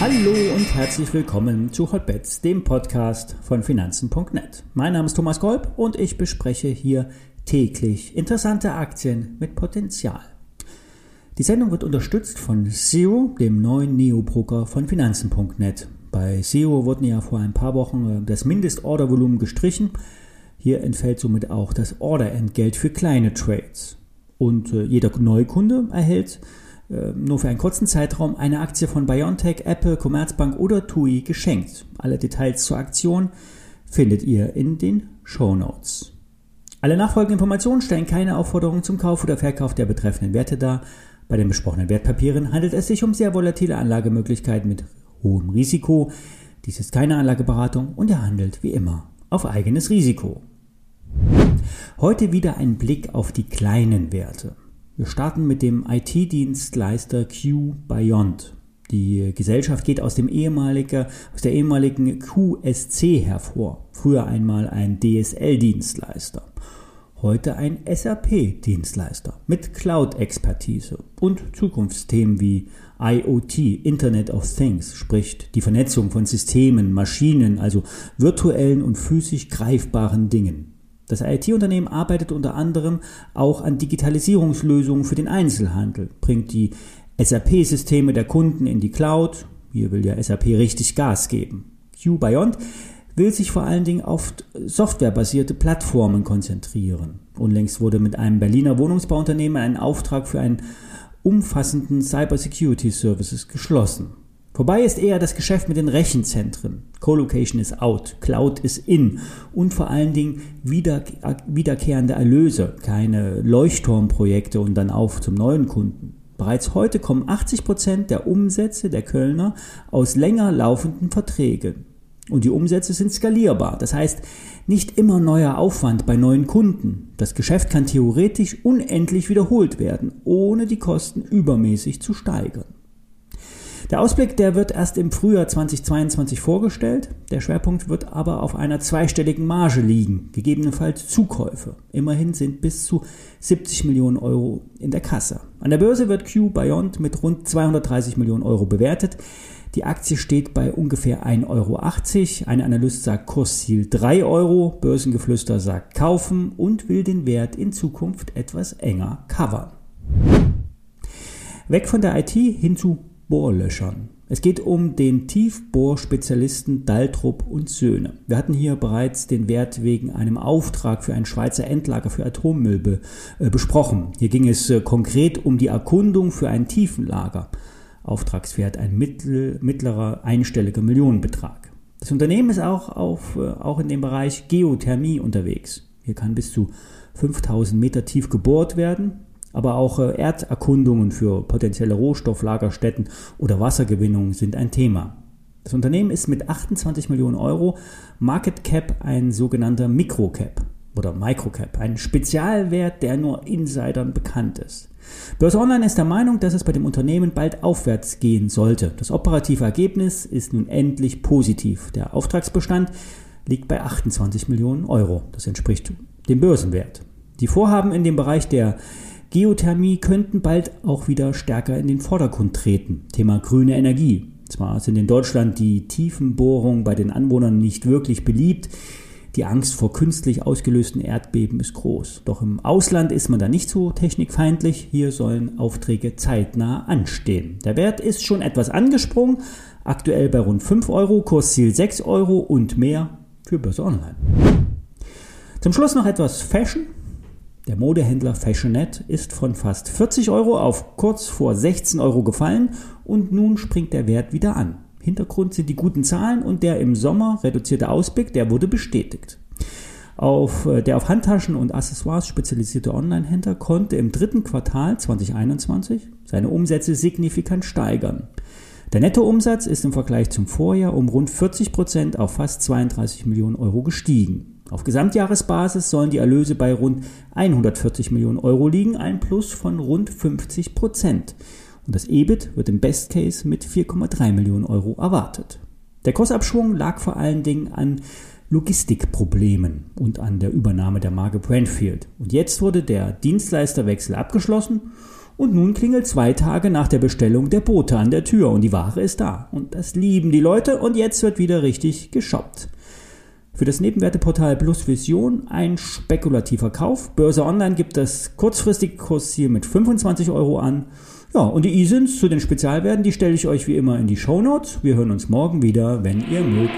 Hallo und herzlich willkommen zu Hotbets, dem Podcast von Finanzen.net. Mein Name ist Thomas Kolb und ich bespreche hier täglich interessante Aktien mit Potenzial. Die Sendung wird unterstützt von Zero, dem neuen Neo-Broker von Finanzen.net. Bei Zero wurden ja vor ein paar Wochen das Mindestordervolumen gestrichen. Hier entfällt somit auch das Orderentgelt für kleine Trades. Und äh, jeder Neukunde erhält äh, nur für einen kurzen Zeitraum eine Aktie von BioNTech, Apple, Commerzbank oder TUI geschenkt. Alle Details zur Aktion findet ihr in den Show Notes. Alle nachfolgenden Informationen stellen keine Aufforderung zum Kauf oder Verkauf der betreffenden Werte dar. Bei den besprochenen Wertpapieren handelt es sich um sehr volatile Anlagemöglichkeiten mit hohem Risiko. Dies ist keine Anlageberatung und er handelt wie immer auf eigenes Risiko. Heute wieder ein Blick auf die kleinen Werte. Wir starten mit dem IT-Dienstleister Q Beyond. Die Gesellschaft geht aus, dem ehemalige, aus der ehemaligen QSC hervor, früher einmal ein DSL-Dienstleister heute ein SAP-Dienstleister mit Cloud-Expertise und Zukunftsthemen wie IoT, Internet of Things, sprich die Vernetzung von Systemen, Maschinen, also virtuellen und physisch greifbaren Dingen. Das IT-Unternehmen arbeitet unter anderem auch an Digitalisierungslösungen für den Einzelhandel, bringt die SAP-Systeme der Kunden in die Cloud. Hier will ja SAP richtig Gas geben. QBeyond will sich vor allen Dingen auf softwarebasierte Plattformen konzentrieren. Unlängst wurde mit einem Berliner Wohnungsbauunternehmen ein Auftrag für einen umfassenden Cybersecurity Services geschlossen. Vorbei ist eher das Geschäft mit den Rechenzentren. Colocation ist out, Cloud ist in und vor allen Dingen wieder, wiederkehrende Erlöse, keine Leuchtturmprojekte und dann auf zum neuen Kunden. Bereits heute kommen 80 Prozent der Umsätze der Kölner aus länger laufenden Verträgen. Und die Umsätze sind skalierbar. Das heißt, nicht immer neuer Aufwand bei neuen Kunden. Das Geschäft kann theoretisch unendlich wiederholt werden, ohne die Kosten übermäßig zu steigern. Der Ausblick, der wird erst im Frühjahr 2022 vorgestellt. Der Schwerpunkt wird aber auf einer zweistelligen Marge liegen, gegebenenfalls Zukäufe. Immerhin sind bis zu 70 Millionen Euro in der Kasse. An der Börse wird Q Beyond mit rund 230 Millionen Euro bewertet. Die Aktie steht bei ungefähr 1,80 Euro. Ein Analyst sagt Kursziel 3 Euro, Börsengeflüster sagt kaufen und will den Wert in Zukunft etwas enger covern. Weg von der IT hin zu Bohrlöschern. Es geht um den Tiefbohrspezialisten Daltrup und Söhne. Wir hatten hier bereits den Wert wegen einem Auftrag für ein Schweizer Endlager für Atommüll be, äh, besprochen. Hier ging es äh, konkret um die Erkundung für ein Tiefenlager. Auftragswert ein mittel, mittlerer einstelliger Millionenbetrag. Das Unternehmen ist auch, auf, äh, auch in dem Bereich Geothermie unterwegs. Hier kann bis zu 5000 Meter tief gebohrt werden, aber auch äh, Erderkundungen für potenzielle Rohstofflagerstätten oder Wassergewinnung sind ein Thema. Das Unternehmen ist mit 28 Millionen Euro Market Cap ein sogenannter Microcap oder Microcap, ein Spezialwert, der nur Insidern bekannt ist. Börse Online ist der Meinung, dass es bei dem Unternehmen bald aufwärts gehen sollte. Das operative Ergebnis ist nun endlich positiv. Der Auftragsbestand liegt bei 28 Millionen Euro. Das entspricht dem Börsenwert. Die Vorhaben in dem Bereich der Geothermie könnten bald auch wieder stärker in den Vordergrund treten. Thema grüne Energie. Zwar sind in Deutschland die Tiefenbohrungen bei den Anwohnern nicht wirklich beliebt, die Angst vor künstlich ausgelösten Erdbeben ist groß. Doch im Ausland ist man da nicht so technikfeindlich. Hier sollen Aufträge zeitnah anstehen. Der Wert ist schon etwas angesprungen, aktuell bei rund 5 Euro, Kursziel 6 Euro und mehr für Börse Online. Zum Schluss noch etwas Fashion. Der Modehändler Fashionet ist von fast 40 Euro auf kurz vor 16 Euro gefallen und nun springt der Wert wieder an. Hintergrund sind die guten Zahlen und der im Sommer reduzierte Ausblick, der wurde bestätigt. Auf, äh, der auf Handtaschen und Accessoires spezialisierte Online-Händler konnte im dritten Quartal 2021 seine Umsätze signifikant steigern. Der Nettoumsatz ist im Vergleich zum Vorjahr um rund 40 Prozent auf fast 32 Millionen Euro gestiegen. Auf Gesamtjahresbasis sollen die Erlöse bei rund 140 Millionen Euro liegen, ein Plus von rund 50 Prozent und das EBIT wird im Best Case mit 4,3 Millionen Euro erwartet. Der Kursabschwung lag vor allen Dingen an Logistikproblemen und an der Übernahme der Marke Brandfield. Und jetzt wurde der Dienstleisterwechsel abgeschlossen und nun klingelt zwei Tage nach der Bestellung der Bote an der Tür und die Ware ist da. Und das lieben die Leute und jetzt wird wieder richtig geshoppt. Für das Nebenwerteportal Plus Vision ein spekulativer Kauf. Börse Online gibt das kurzfristige Kursziel mit 25 Euro an. Ja, und die ISINs zu den Spezialwerten, die stelle ich euch wie immer in die Show Notes. Wir hören uns morgen wieder, wenn ihr mögt.